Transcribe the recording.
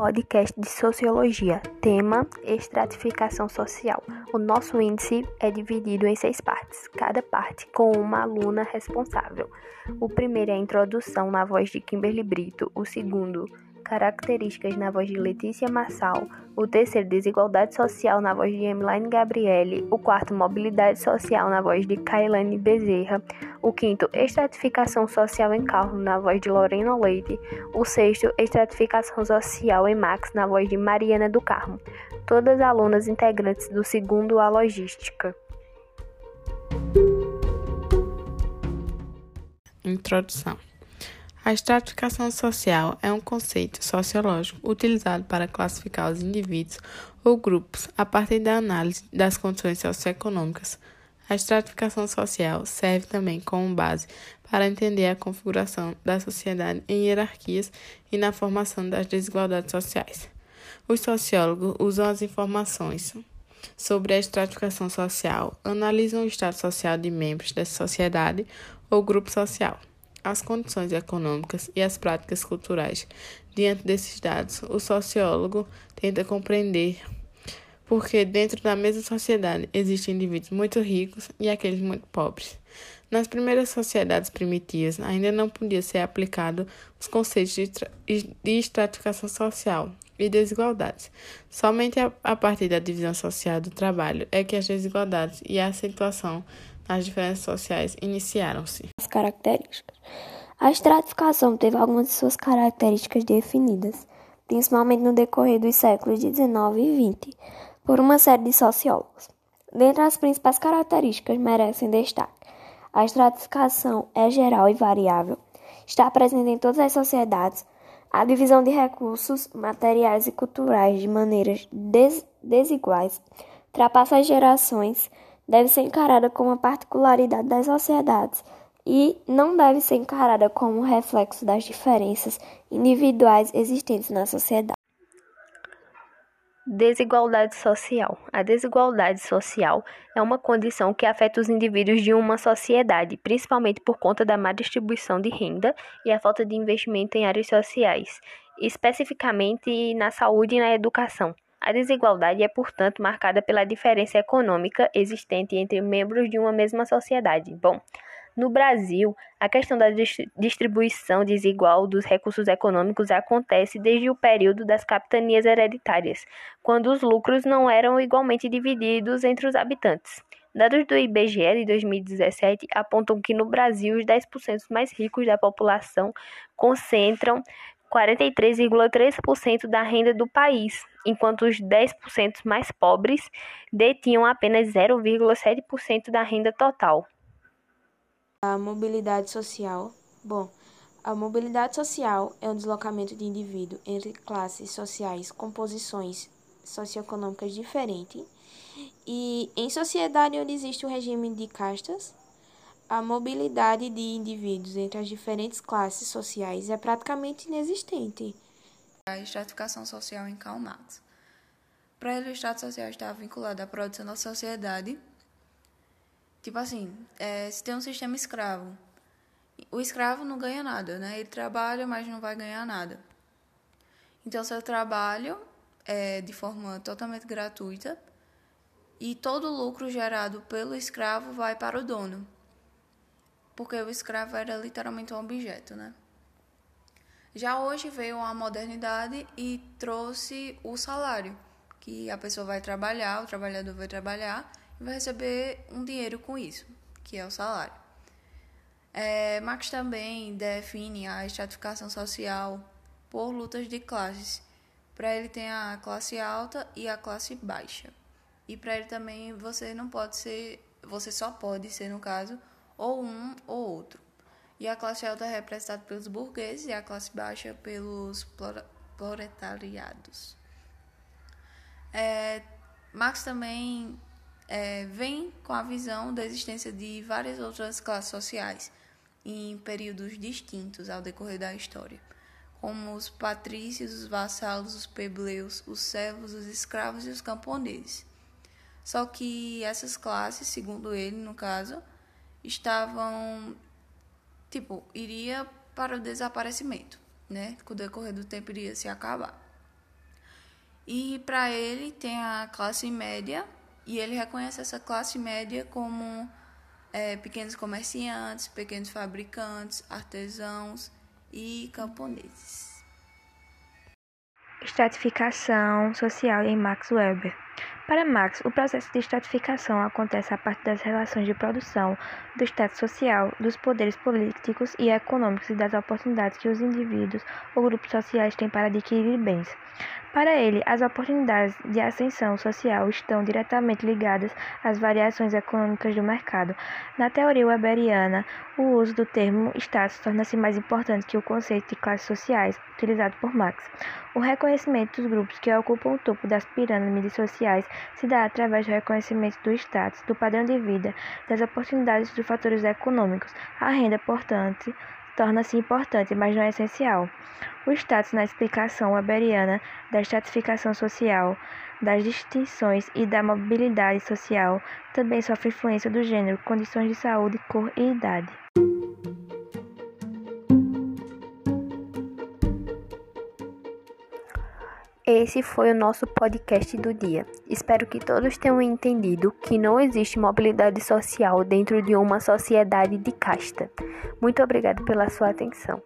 podcast de Sociologia, tema Estratificação Social. O nosso índice é dividido em seis partes, cada parte com uma aluna responsável. O primeiro é a introdução na voz de Kimberly Brito, o segundo, Características na voz de Letícia Massal, o terceiro, Desigualdade Social na voz de Emiline Gabriele, o quarto, Mobilidade Social na voz de Kailane Bezerra, o quinto, Estratificação Social em Carro na voz de Lorena Leite, o sexto, Estratificação Social em Max na voz de Mariana do Carmo, todas alunas integrantes do segundo A Logística. Introdução a estratificação social é um conceito sociológico utilizado para classificar os indivíduos ou grupos a partir da análise das condições socioeconômicas. A estratificação social serve também como base para entender a configuração da sociedade em hierarquias e na formação das desigualdades sociais. Os sociólogos usam as informações sobre a estratificação social, analisam o estado social de membros dessa sociedade ou grupo social as condições econômicas e as práticas culturais. Diante desses dados, o sociólogo tenta compreender porque dentro da mesma sociedade existem indivíduos muito ricos e aqueles muito pobres. Nas primeiras sociedades primitivas, ainda não podia ser aplicado os conceitos de, de estratificação social e desigualdades. Somente a, a partir da divisão social do trabalho é que as desigualdades e a acentuação as diferenças sociais iniciaram-se. As características. A estratificação teve algumas de suas características definidas, principalmente no decorrer dos séculos XIX e XX, por uma série de sociólogos. Dentre as principais características merecem destaque. A estratificação é geral e variável, está presente em todas as sociedades, a divisão de recursos materiais e culturais de maneiras des desiguais ultrapassa as gerações deve ser encarada como uma particularidade das sociedades e não deve ser encarada como reflexo das diferenças individuais existentes na sociedade. Desigualdade social. A desigualdade social é uma condição que afeta os indivíduos de uma sociedade, principalmente por conta da má distribuição de renda e a falta de investimento em áreas sociais, especificamente na saúde e na educação. A desigualdade é, portanto, marcada pela diferença econômica existente entre membros de uma mesma sociedade. Bom, no Brasil, a questão da distribuição desigual dos recursos econômicos acontece desde o período das capitanias hereditárias, quando os lucros não eram igualmente divididos entre os habitantes. Dados do IBGE de 2017 apontam que no Brasil os 10% mais ricos da população concentram 43,3% da renda do país, enquanto os 10% mais pobres detinham apenas 0,7% da renda total. A mobilidade social. Bom, a mobilidade social é um deslocamento de indivíduo entre classes sociais com posições socioeconômicas diferentes. E em sociedade onde existe o um regime de castas, a mobilidade de indivíduos entre as diferentes classes sociais é praticamente inexistente. A estratificação social em Karl Marx. Para ele, o Estado social está vinculado à produção da sociedade. Tipo assim, é, se tem um sistema escravo, o escravo não ganha nada, né? Ele trabalha, mas não vai ganhar nada. Então, seu trabalho é de forma totalmente gratuita e todo o lucro gerado pelo escravo vai para o dono porque o escravo era literalmente um objeto, né? Já hoje veio a modernidade e trouxe o salário, que a pessoa vai trabalhar, o trabalhador vai trabalhar e vai receber um dinheiro com isso, que é o salário. É, Marx também define a estratificação social por lutas de classes. Para ele tem a classe alta e a classe baixa. E para ele também você não pode ser, você só pode ser no caso ou um ou outro. E a classe alta é representada pelos burgueses e a classe baixa pelos proletariados. É, Marx também é, vem com a visão da existência de várias outras classes sociais em períodos distintos ao decorrer da história, como os patrícios, os vassalos, os plebeios, os servos, os escravos e os camponeses. Só que essas classes, segundo ele, no caso, estavam tipo iria para o desaparecimento, né? Com o decorrer do tempo iria se acabar. E para ele tem a classe média, e ele reconhece essa classe média como é, pequenos comerciantes, pequenos fabricantes, artesãos e camponeses. Estratificação social em Max Weber. Para Marx, o processo de estratificação acontece a partir das relações de produção, do status social, dos poderes políticos e econômicos e das oportunidades que os indivíduos ou grupos sociais têm para adquirir bens. Para ele, as oportunidades de ascensão social estão diretamente ligadas às variações econômicas do mercado. Na teoria weberiana, o uso do termo status torna-se mais importante que o conceito de classes sociais, utilizado por Marx. O reconhecimento dos grupos que ocupam o topo das pirâmides sociais se dá através do reconhecimento do status, do padrão de vida, das oportunidades dos fatores econômicos. A renda, portanto, torna-se importante, mas não é essencial. O status na explicação weberiana da estratificação social, das distinções e da mobilidade social também sofre influência do gênero, condições de saúde, cor e idade. Esse foi o nosso podcast do dia. Espero que todos tenham entendido que não existe mobilidade social dentro de uma sociedade de casta. Muito obrigado pela sua atenção.